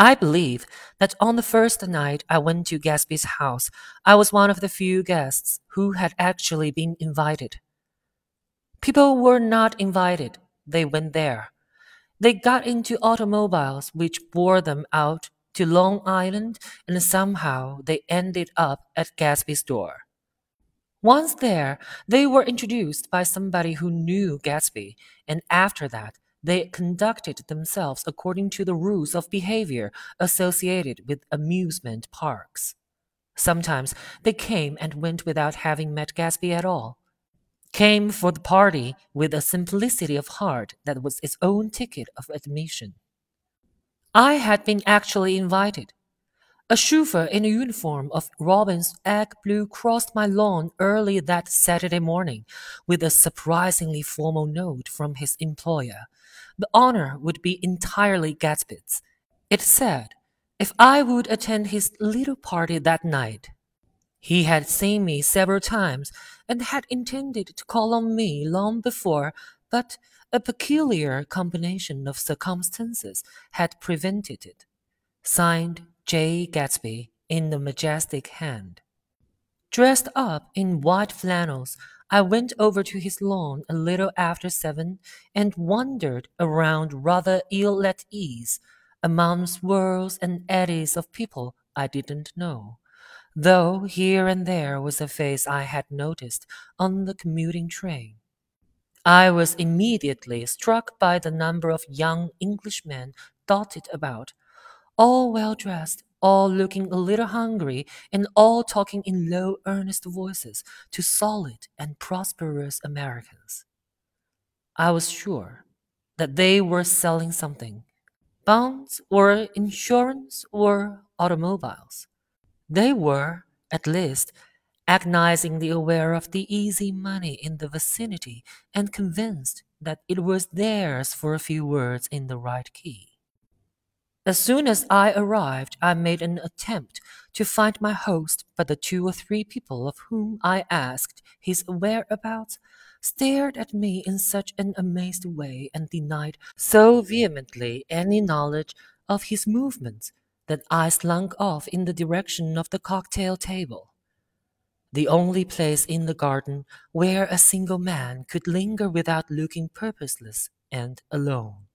I believe that on the first night I went to Gatsby's house, I was one of the few guests who had actually been invited. People were not invited, they went there. They got into automobiles which bore them out to Long Island, and somehow they ended up at Gatsby's door. Once there, they were introduced by somebody who knew Gatsby, and after that, they conducted themselves according to the rules of behavior associated with amusement parks. Sometimes they came and went without having met Gatsby at all. Came for the party with a simplicity of heart that was its own ticket of admission. I had been actually invited. A chauffeur in a uniform of Robin's egg blue crossed my lawn early that Saturday morning with a surprisingly formal note from his employer the honor would be entirely Gatsby's. It said, if I would attend his little party that night. He had seen me several times and had intended to call on me long before, but a peculiar combination of circumstances had prevented it. Signed Jay Gatsby in the majestic hand. Dressed up in white flannels, I went over to his lawn a little after seven and wandered around rather ill at ease among swirls and eddies of people I didn't know, though here and there was a face I had noticed on the commuting train. I was immediately struck by the number of young Englishmen dotted about, all well dressed all looking a little hungry, and all talking in low, earnest voices to solid and prosperous Americans. I was sure that they were selling something bonds or insurance or automobiles. They were, at least, agonizingly aware of the easy money in the vicinity and convinced that it was theirs for a few words in the right key. As soon as I arrived, I made an attempt to find my host, but the two or three people of whom I asked his whereabouts stared at me in such an amazed way and denied so vehemently any knowledge of his movements that I slunk off in the direction of the cocktail table. The only place in the garden where a single man could linger without looking purposeless and alone.